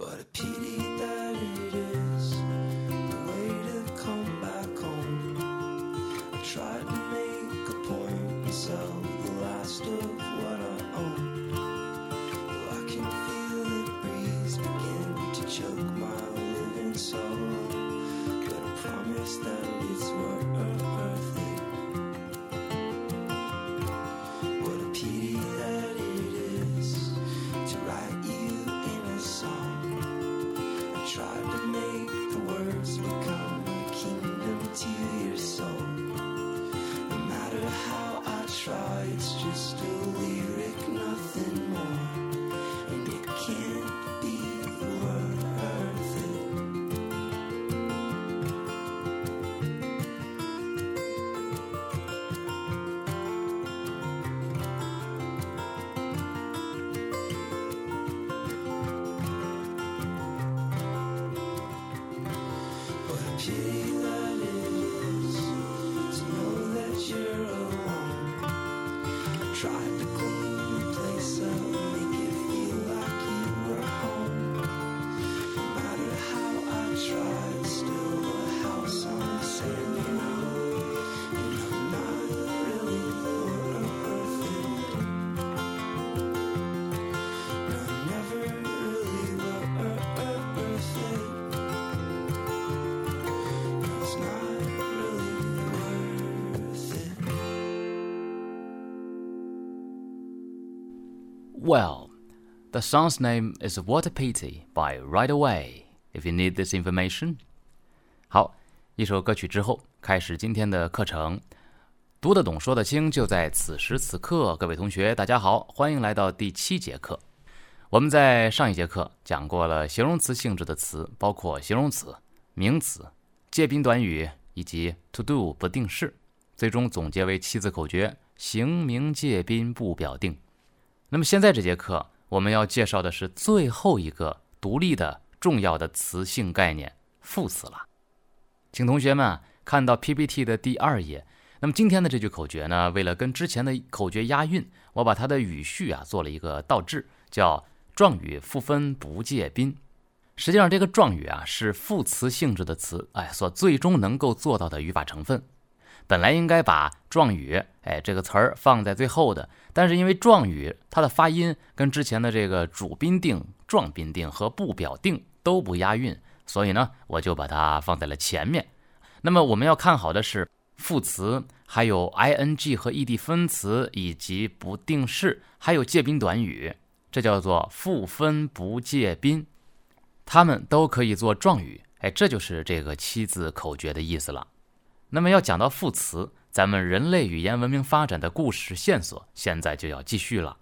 But a pity. Well, the song's name is What a Pity by Right Away. If you need this information. 好，一首歌曲之后，开始今天的课程。读得懂，说得清，就在此时此刻。各位同学，大家好，欢迎来到第七节课。我们在上一节课讲过了形容词性质的词，包括形容词、名词、介宾短语以及 to do 不定式，最终总结为七字口诀：形、名、介宾不表定。那么现在这节课我们要介绍的是最后一个独立的重要的词性概念——副词了。请同学们看到 PPT 的第二页。那么今天的这句口诀呢，为了跟之前的口诀押韵，我把它的语序啊做了一个倒置，叫状语复分不借宾。实际上，这个状语啊是副词性质的词，哎，所最终能够做到的语法成分。本来应该把状语，哎，这个词儿放在最后的，但是因为状语它的发音跟之前的这个主宾定、状宾定和不表定都不押韵，所以呢，我就把它放在了前面。那么我们要看好的是副词，还有 ing 和 ed 分词，以及不定式，还有介宾短语，这叫做复分不介宾，它们都可以做状语。哎，这就是这个七字口诀的意思了。那么要讲到副词，咱们人类语言文明发展的故事线索，现在就要继续了。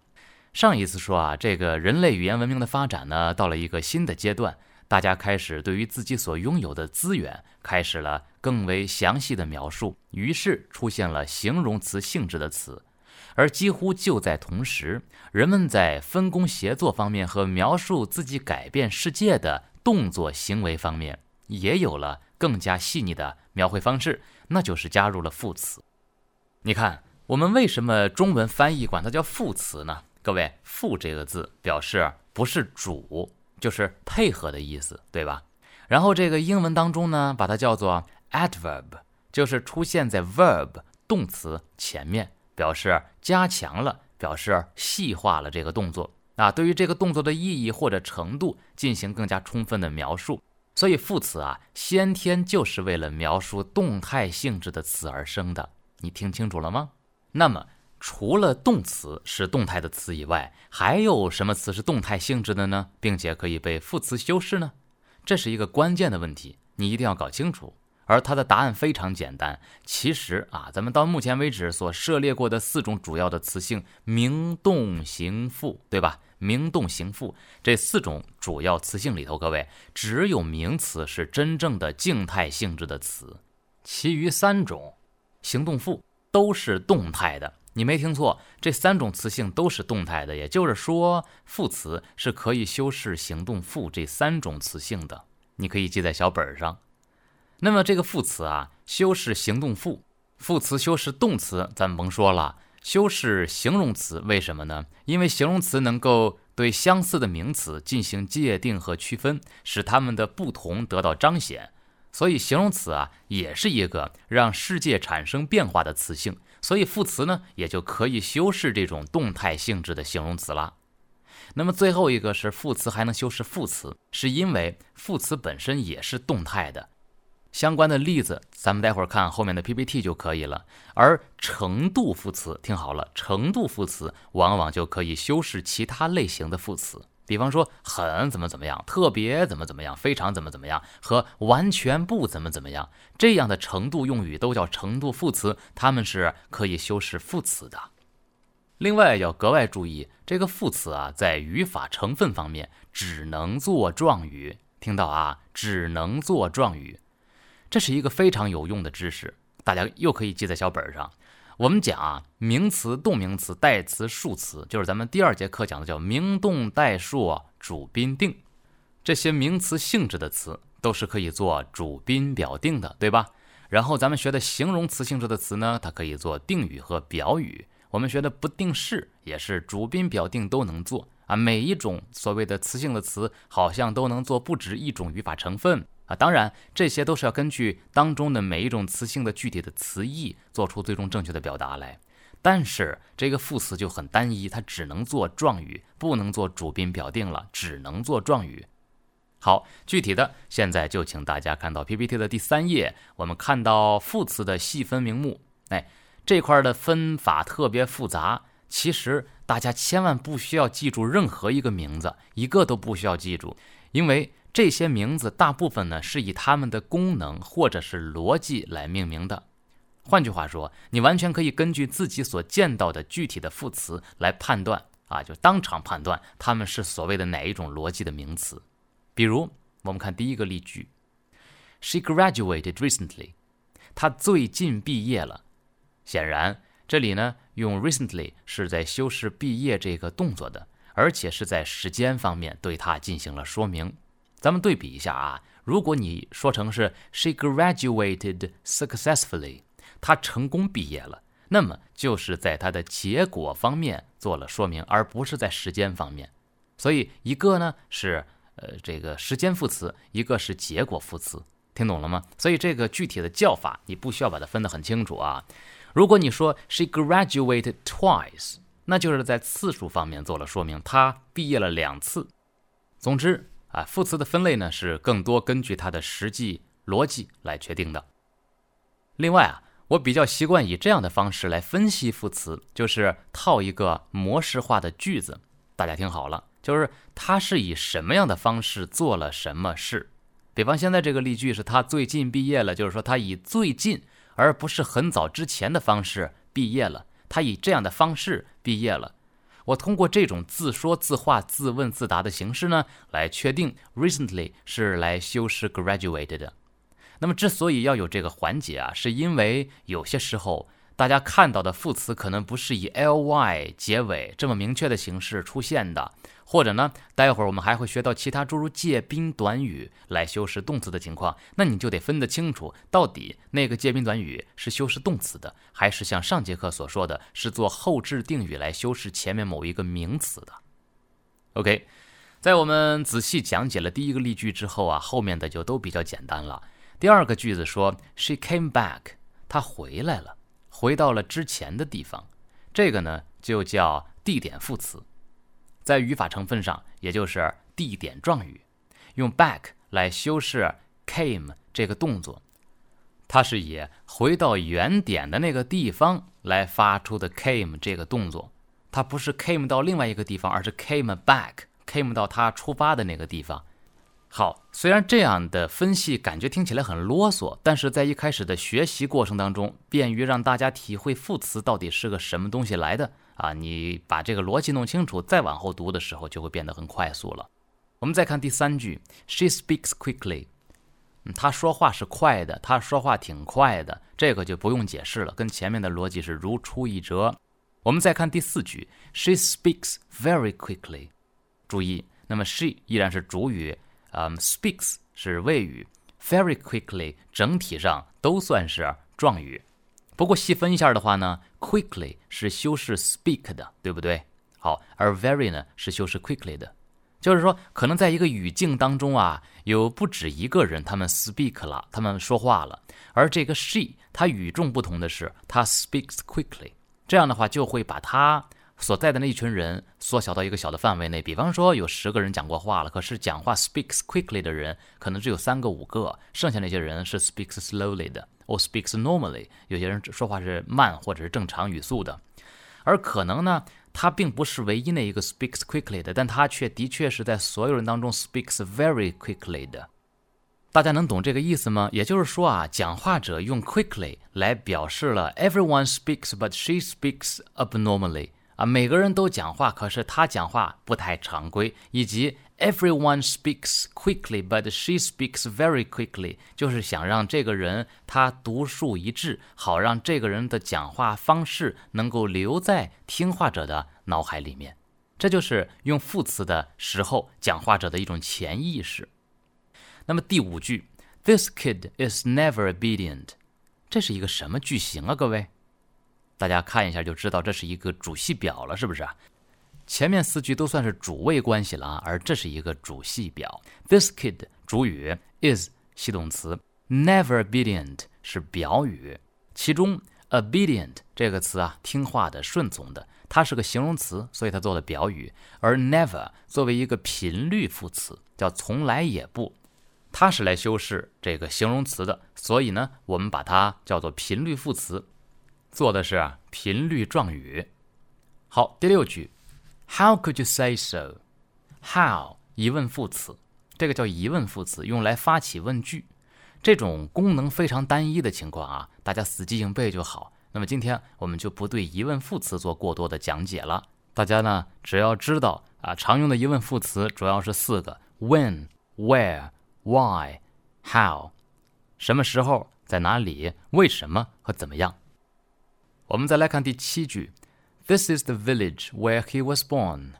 上一次说啊，这个人类语言文明的发展呢，到了一个新的阶段，大家开始对于自己所拥有的资源，开始了更为详细的描述，于是出现了形容词性质的词。而几乎就在同时，人们在分工协作方面和描述自己改变世界的动作行为方面，也有了更加细腻的描绘方式，那就是加入了副词。你看，我们为什么中文翻译管它叫副词呢？各位，“副”这个字表示不是主，就是配合的意思，对吧？然后这个英文当中呢，把它叫做 adverb，就是出现在 verb 动词前面，表示加强了，表示细化了这个动作啊，对于这个动作的意义或者程度进行更加充分的描述。所以副词啊，先天就是为了描述动态性质的词而生的。你听清楚了吗？那么，除了动词是动态的词以外，还有什么词是动态性质的呢？并且可以被副词修饰呢？这是一个关键的问题，你一定要搞清楚。而它的答案非常简单，其实啊，咱们到目前为止所涉猎过的四种主要的词性，名、动、形、副，对吧？名、动、形、副这四种主要词性里头，各位只有名词是真正的静态性质的词，其余三种行、动、副都是动态的。你没听错，这三种词性都是动态的，也就是说，副词是可以修饰行、动、副这三种词性的。你可以记在小本上。那么这个副词啊，修饰行、动、副，副词修饰动词，咱甭说了。修饰形容词，为什么呢？因为形容词能够对相似的名词进行界定和区分，使它们的不同得到彰显。所以形容词啊，也是一个让世界产生变化的词性。所以副词呢，也就可以修饰这种动态性质的形容词啦。那么最后一个是副词还能修饰副词，是因为副词本身也是动态的。相关的例子，咱们待会儿看后面的 PPT 就可以了。而程度副词，听好了，程度副词往往就可以修饰其他类型的副词。比方说，很怎么怎么样，特别怎么怎么样，非常怎么怎么样，和完全不怎么怎么样，这样的程度用语都叫程度副词，它们是可以修饰副词的。另外要格外注意，这个副词啊，在语法成分方面只能做状语，听到啊，只能做状语，这是一个非常有用的知识，大家又可以记在小本上。我们讲啊，名词、动名词、代词、数词，就是咱们第二节课讲的叫名动代数主宾定。这些名词性质的词都是可以做主宾表定的，对吧？然后咱们学的形容词性质的词呢，它可以做定语和表语。我们学的不定式也是主宾表定都能做啊。每一种所谓的词性的词，好像都能做不止一种语法成分。啊，当然，这些都是要根据当中的每一种词性的具体的词义，做出最终正确的表达来。但是这个副词就很单一，它只能做状语，不能做主宾表定了，只能做状语。好，具体的现在就请大家看到 PPT 的第三页，我们看到副词的细分名目。哎，这块的分法特别复杂，其实大家千万不需要记住任何一个名字，一个都不需要记住，因为。这些名字大部分呢是以它们的功能或者是逻辑来命名的。换句话说，你完全可以根据自己所见到的具体的副词来判断啊，就当场判断它们是所谓的哪一种逻辑的名词。比如，我们看第一个例句：She graduated recently。她最近毕业了。显然，这里呢用 recently 是在修饰毕业这个动作的，而且是在时间方面对它进行了说明。咱们对比一下啊，如果你说成是 she graduated successfully，她成功毕业了，那么就是在她的结果方面做了说明，而不是在时间方面。所以一个呢是呃这个时间副词，一个是结果副词，听懂了吗？所以这个具体的叫法你不需要把它分得很清楚啊。如果你说 she graduated twice，那就是在次数方面做了说明，她毕业了两次。总之。啊，副词的分类呢是更多根据它的实际逻辑来确定的。另外啊，我比较习惯以这样的方式来分析副词，就是套一个模式化的句子。大家听好了，就是他是以什么样的方式做了什么事。比方现在这个例句是他最近毕业了，就是说他以最近而不是很早之前的方式毕业了，他以这样的方式毕业了。我通过这种自说自话、自问自答的形式呢，来确定 recently 是来修饰 graduated 的。那么，之所以要有这个环节啊，是因为有些时候。大家看到的副词可能不是以 ly 结尾这么明确的形式出现的，或者呢，待会儿我们还会学到其他诸如介宾短语来修饰动词的情况，那你就得分得清楚，到底那个介宾短语是修饰动词的，还是像上节课所说的是做后置定语来修饰前面某一个名词的。OK，在我们仔细讲解了第一个例句之后啊，后面的就都比较简单了。第二个句子说 She came back，她回来了。回到了之前的地方，这个呢就叫地点副词，在语法成分上，也就是地点状语，用 back 来修饰 came 这个动作，它是以回到原点的那个地方来发出的 came 这个动作，它不是 came 到另外一个地方，而是 came back，came 到它出发的那个地方。好，虽然这样的分析感觉听起来很啰嗦，但是在一开始的学习过程当中，便于让大家体会副词到底是个什么东西来的啊！你把这个逻辑弄清楚，再往后读的时候就会变得很快速了。我们再看第三句，She speaks quickly，嗯她说话是快的，她说话挺快的，这个就不用解释了，跟前面的逻辑是如出一辙。我们再看第四句，She speaks very quickly，注意，那么 she 依然是主语。嗯，speaks 是谓语，very quickly 整体上都算是状语。不过细分一下的话呢 quickly 是修饰 speak 的，对不对？好，而 very 呢是修饰 quickly 的，就是说，可能在一个语境当中啊，有不止一个人他们 speak 了，他们说话了，而这个 she 它与众不同的是，它 speaks quickly，这样的话就会把它。所在的那一群人缩小到一个小的范围内，比方说有十个人讲过话了，可是讲话 speaks quickly 的人可能只有三个五个，剩下那些人是 speaks slowly 的，or speaks normally，有些人说话是慢或者是正常语速的，而可能呢，他并不是唯一那一个 speaks quickly 的，但他却的确是在所有人当中 speaks very quickly 的。大家能懂这个意思吗？也就是说啊，讲话者用 quickly 来表示了 everyone speaks but she speaks abnormally。啊，每个人都讲话，可是他讲话不太常规，以及 everyone speaks quickly, but she speaks very quickly，就是想让这个人他独树一帜，好让这个人的讲话方式能够留在听话者的脑海里面。这就是用副词的时候讲话者的一种潜意识。那么第五句，This kid is never obedient，这是一个什么句型啊，各位？大家看一下就知道，这是一个主系表了，是不是？前面四句都算是主谓关系了啊，而这是一个主系表。This kid 主语，is 系动词，never obedient 是表语。其中 obedient 这个词啊，听话的、顺从的，它是个形容词，所以它做了表语。而 never 作为一个频率副词，叫从来也不，它是来修饰这个形容词的，所以呢，我们把它叫做频率副词。做的是频率状语。好，第六句，How could you say so？How 疑问副词，这个叫疑问副词，用来发起问句。这种功能非常单一的情况啊，大家死记硬背就好。那么今天我们就不对疑问副词做过多的讲解了。大家呢，只要知道啊，常用的疑问副词主要是四个：when、where、why、how。什么时候，在哪里，为什么和怎么样。我们再来看第七句，This is the village where he was born。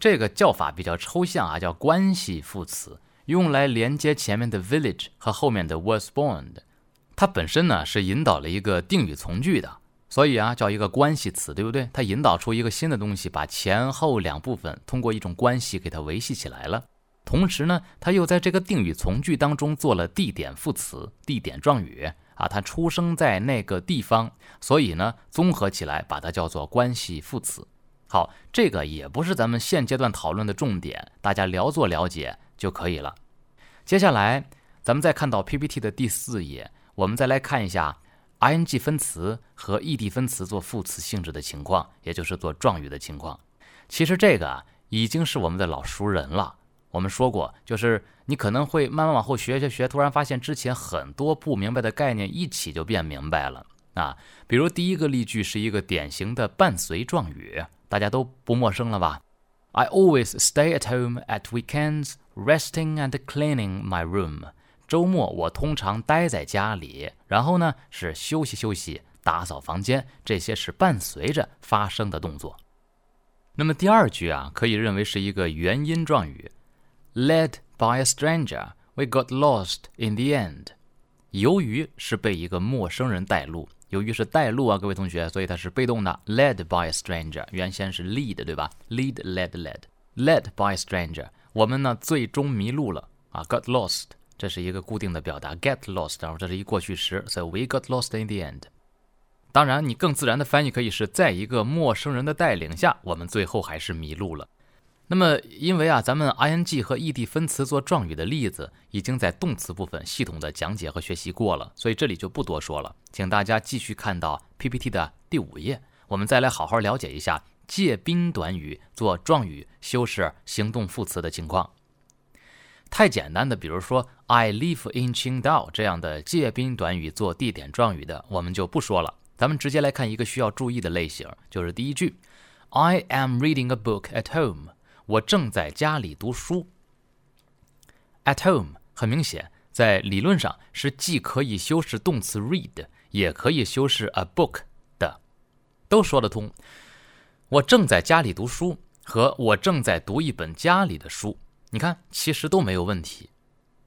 这个叫法比较抽象啊，叫关系副词，用来连接前面的 village 和后面的 was born。它本身呢是引导了一个定语从句的，所以啊叫一个关系词，对不对？它引导出一个新的东西，把前后两部分通过一种关系给它维系起来了。同时呢，它又在这个定语从句当中做了地点副词、地点状语。啊，他出生在那个地方，所以呢，综合起来把它叫做关系副词。好，这个也不是咱们现阶段讨论的重点，大家聊做了解就可以了。接下来，咱们再看到 PPT 的第四页，我们再来看一下 ing 分词和 ed 分词做副词性质的情况，也就是做状语的情况。其实这个已经是我们的老熟人了。我们说过，就是你可能会慢慢往后学学学，突然发现之前很多不明白的概念一起就变明白了啊。比如第一个例句是一个典型的伴随状语，大家都不陌生了吧？I always stay at home at weekends, resting and cleaning my room。周末我通常待在家里，然后呢是休息休息、打扫房间，这些是伴随着发生的动作。那么第二句啊，可以认为是一个原因状语。Led by a stranger, we got lost in the end. 由于是被一个陌生人带路，由于是带路啊，各位同学，所以它是被动的。Led by a stranger，原先是 lead，对吧？Lead, led, led. Led by a stranger，我们呢最终迷路了啊，got lost，这是一个固定的表达。Get lost，然后这是一过去时，So we got lost in the end。当然，你更自然的翻译可以是在一个陌生人的带领下，我们最后还是迷路了。那么，因为啊，咱们 ing 和 ed 分词做状语的例子已经在动词部分系统的讲解和学习过了，所以这里就不多说了，请大家继续看到 PPT 的第五页，我们再来好好了解一下介宾短语做状语修饰行动副词的情况。太简单的，比如说 I live in Qingdao 这样的介宾短语做地点状语的，我们就不说了。咱们直接来看一个需要注意的类型，就是第一句 I am reading a book at home。我正在家里读书。At home 很明显，在理论上是既可以修饰动词 read，也可以修饰 a book 的，都说得通。我正在家里读书和我正在读一本家里的书，你看其实都没有问题。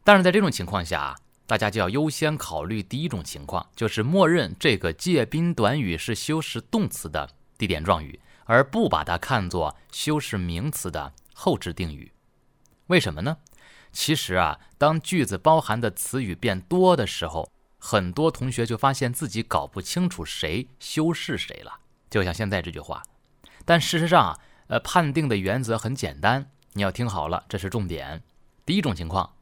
但是在这种情况下啊，大家就要优先考虑第一种情况，就是默认这个介宾短语是修饰动词的地点状语，而不把它看作修饰名词的后置定语。为什么呢？其实啊，当句子包含的词语变多的时候，很多同学就发现自己搞不清楚谁修饰谁了。就像现在这句话，但事实上啊，呃，判定的原则很简单，你要听好了，这是重点。第一种情况，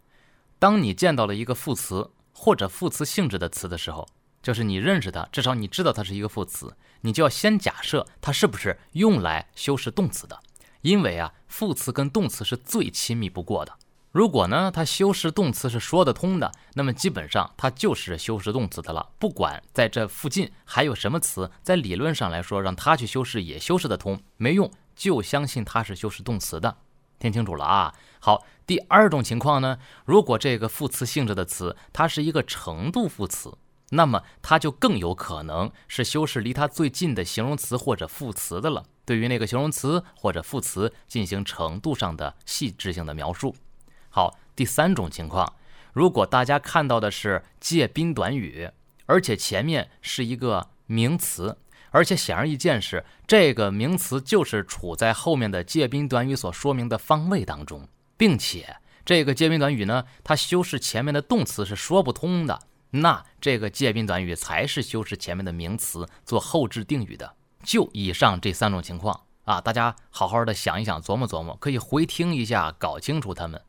当你见到了一个副词或者副词性质的词的时候，就是你认识它，至少你知道它是一个副词，你就要先假设它是不是用来修饰动词的，因为啊，副词跟动词是最亲密不过的。如果呢，它修饰动词是说得通的，那么基本上它就是修饰动词的了。不管在这附近还有什么词，在理论上来说，让它去修饰也修饰得通，没用，就相信它是修饰动词的。听清楚了啊！好，第二种情况呢，如果这个副词性质的词它是一个程度副词，那么它就更有可能是修饰离它最近的形容词或者副词的了。对于那个形容词或者副词进行程度上的细致性的描述。好，第三种情况，如果大家看到的是介宾短语，而且前面是一个名词，而且显而易见是这个名词就是处在后面的介宾短语所说明的方位当中，并且这个介宾短语呢，它修饰前面的动词是说不通的，那这个介宾短语才是修饰前面的名词做后置定语的。就以上这三种情况啊，大家好好的想一想，琢磨琢磨，可以回听一下，搞清楚它们。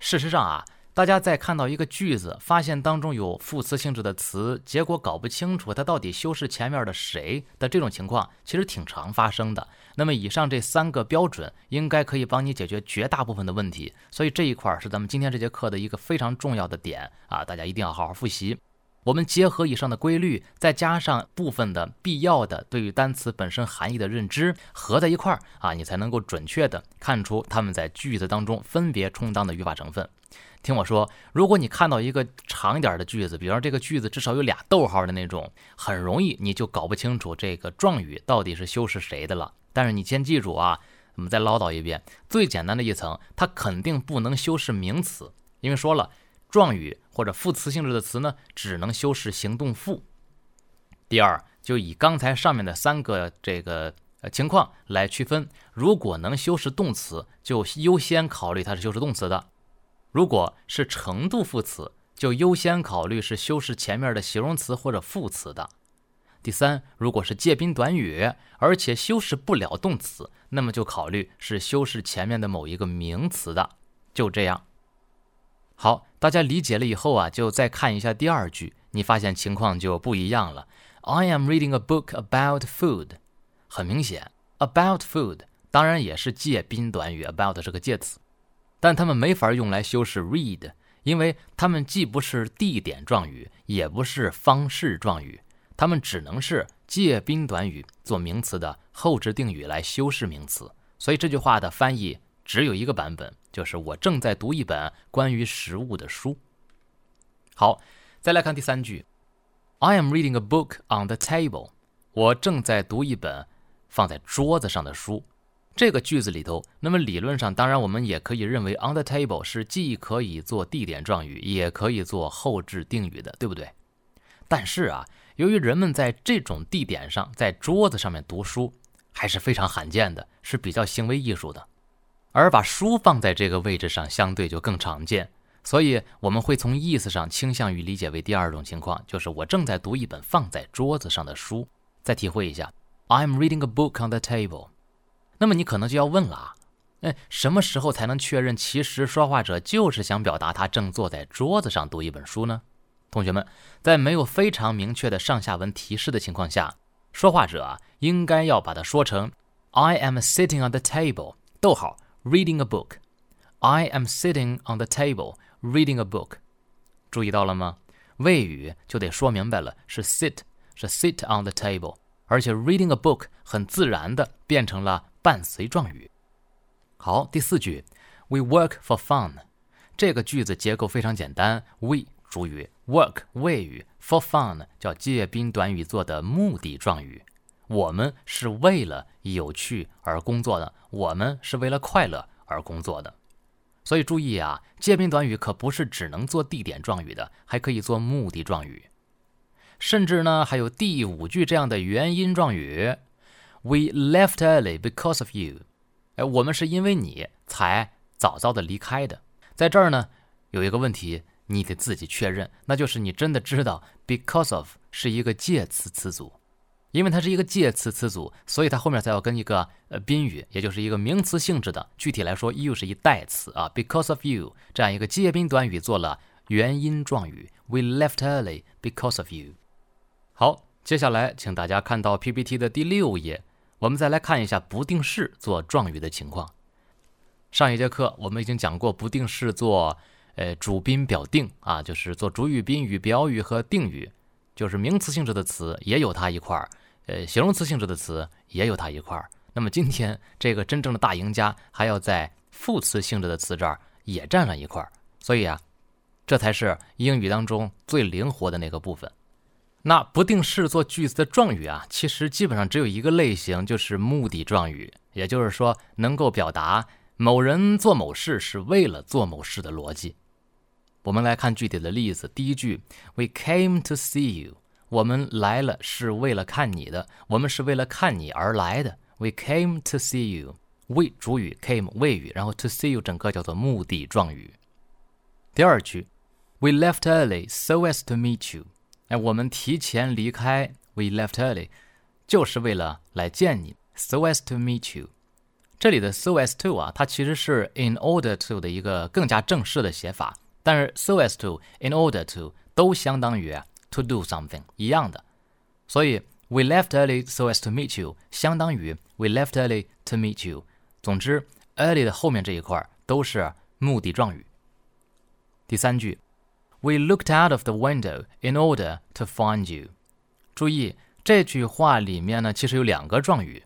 事实上啊，大家在看到一个句子，发现当中有副词性质的词，结果搞不清楚它到底修饰前面的谁的这种情况，其实挺常发生的。那么以上这三个标准，应该可以帮你解决绝大部分的问题。所以这一块是咱们今天这节课的一个非常重要的点啊，大家一定要好好复习。我们结合以上的规律，再加上部分的必要的对于单词本身含义的认知，合在一块儿啊，你才能够准确的看出它们在句子当中分别充当的语法成分。听我说，如果你看到一个长一点的句子，比方这个句子至少有俩逗号的那种，很容易你就搞不清楚这个状语到底是修饰谁的了。但是你先记住啊，我们再唠叨一遍，最简单的一层，它肯定不能修饰名词，因为说了。状语或者副词性质的词呢，只能修饰行动副。第二，就以刚才上面的三个这个呃情况来区分，如果能修饰动词，就优先考虑它是修饰动词的；如果是程度副词，就优先考虑是修饰前面的形容词或者副词的。第三，如果是介宾短语，而且修饰不了动词，那么就考虑是修饰前面的某一个名词的。就这样。好，大家理解了以后啊，就再看一下第二句，你发现情况就不一样了。I am reading a book about food。很明显，about food 当然也是介宾短语，about 是个介词，但它们没法用来修饰 read，因为它们既不是地点状语，也不是方式状语，它们只能是介宾短语做名词的后置定语来修饰名词。所以这句话的翻译只有一个版本。就是我正在读一本关于食物的书。好，再来看第三句，I am reading a book on the table。我正在读一本放在桌子上的书。这个句子里头，那么理论上，当然我们也可以认为 on the table 是既可以做地点状语，也可以做后置定语的，对不对？但是啊，由于人们在这种地点上，在桌子上面读书还是非常罕见的，是比较行为艺术的。而把书放在这个位置上，相对就更常见，所以我们会从意思上倾向于理解为第二种情况，就是我正在读一本放在桌子上的书。再体会一下，I'm reading a book on the table。那么你可能就要问了啊，哎，什么时候才能确认其实说话者就是想表达他正坐在桌子上读一本书呢？同学们，在没有非常明确的上下文提示的情况下，说话者啊应该要把它说成 I am sitting on the table，逗号。Reading a book, I am sitting on the table reading a book。注意到了吗？谓语就得说明白了，是 sit，是 sit on the table，而且 reading a book 很自然的变成了伴随状语。好，第四句，We work for fun。这个句子结构非常简单，we 主语，work 谓语，for fun 叫介宾短语做的目的状语。我们是为了有趣而工作的，我们是为了快乐而工作的。所以注意啊，介宾短语可不是只能做地点状语的，还可以做目的状语，甚至呢还有第五句这样的原因状语：We left early because of you。哎，我们是因为你才早早的离开的。在这儿呢，有一个问题你得自己确认，那就是你真的知道 because of 是一个介词词组。因为它是一个介词词组，所以它后面才要跟一个呃宾语，也就是一个名词性质的。具体来说，you 是一代词啊，because of you 这样一个介宾短语做了原因状语。We left early because of you。好，接下来请大家看到 PPT 的第六页，我们再来看一下不定式做状语的情况。上一节课我们已经讲过不定式做呃主宾表定啊，就是做主语、宾语、表语和定语，就是名词性质的词也有它一块儿。呃，形容词性质的词也有它一块儿。那么今天这个真正的大赢家还要在副词性质的词这儿也占上一块儿。所以啊，这才是英语当中最灵活的那个部分。那不定式做句子的状语啊，其实基本上只有一个类型，就是目的状语，也就是说能够表达某人做某事是为了做某事的逻辑。我们来看具体的例子。第一句，We came to see you。我们来了是为了看你的，我们是为了看你而来的。We came to see you. We 主语 came 谓语，然后 to see you 整个叫做目的状语。第二句，We left early so as to meet you。哎，我们提前离开，We left early，就是为了来见你，so as to meet you。这里的 so as to 啊，它其实是 in order to 的一个更加正式的写法，但是 so as to、in order to 都相当于。To do something 一样的，所以 we left early so as to meet you 相当于 we left early to meet you。总之，early 的后面这一块都是目的状语。第三句，We looked out of the window in order to find you。注意这句话里面呢，其实有两个状语，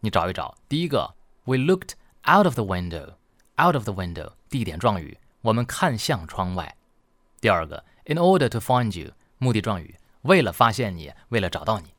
你找一找。第一个，We looked out of the window，out of the window 地点状语，我们看向窗外。第二个，in order to find you。目的状语，为了发现你，为了找到你。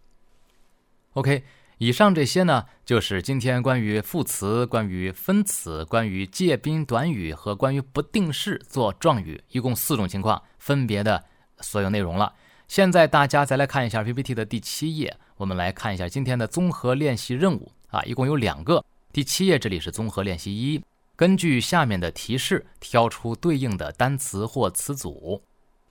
OK，以上这些呢，就是今天关于副词、关于分词、关于介宾短语和关于不定式做状语，一共四种情况分别的所有内容了。现在大家再来看一下 PPT 的第七页，我们来看一下今天的综合练习任务啊，一共有两个。第七页这里是综合练习一，根据下面的提示挑出对应的单词或词组。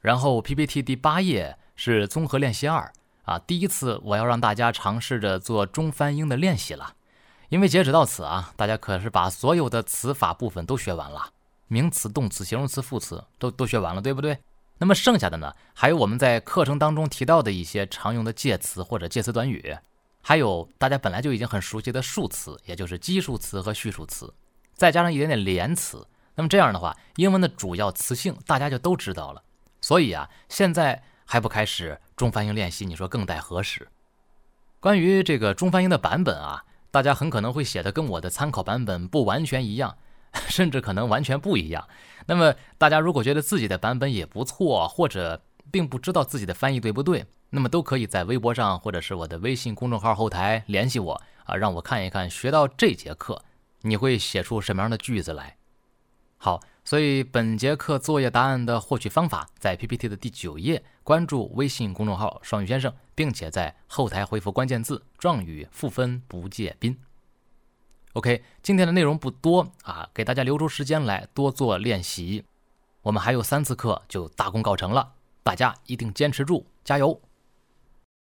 然后 PPT 第八页是综合练习二啊，第一次我要让大家尝试着做中翻英的练习了，因为截止到此啊，大家可是把所有的词法部分都学完了，名词、动词、形容词、副词都都学完了，对不对？那么剩下的呢，还有我们在课程当中提到的一些常用的介词或者介词短语，还有大家本来就已经很熟悉的数词，也就是基数词和序数词，再加上一点点连词，那么这样的话，英文的主要词性大家就都知道了。所以啊，现在还不开始中翻英练习，你说更待何时？关于这个中翻英的版本啊，大家很可能会写的跟我的参考版本不完全一样，甚至可能完全不一样。那么大家如果觉得自己的版本也不错，或者并不知道自己的翻译对不对，那么都可以在微博上或者是我的微信公众号后台联系我啊，让我看一看学到这节课你会写出什么样的句子来。好。所以本节课作业答案的获取方法在 PPT 的第九页，关注微信公众号“双语先生”，并且在后台回复关键字“状语赋分不借宾”。OK，今天的内容不多啊，给大家留出时间来多做练习。我们还有三次课就大功告成了，大家一定坚持住，加油！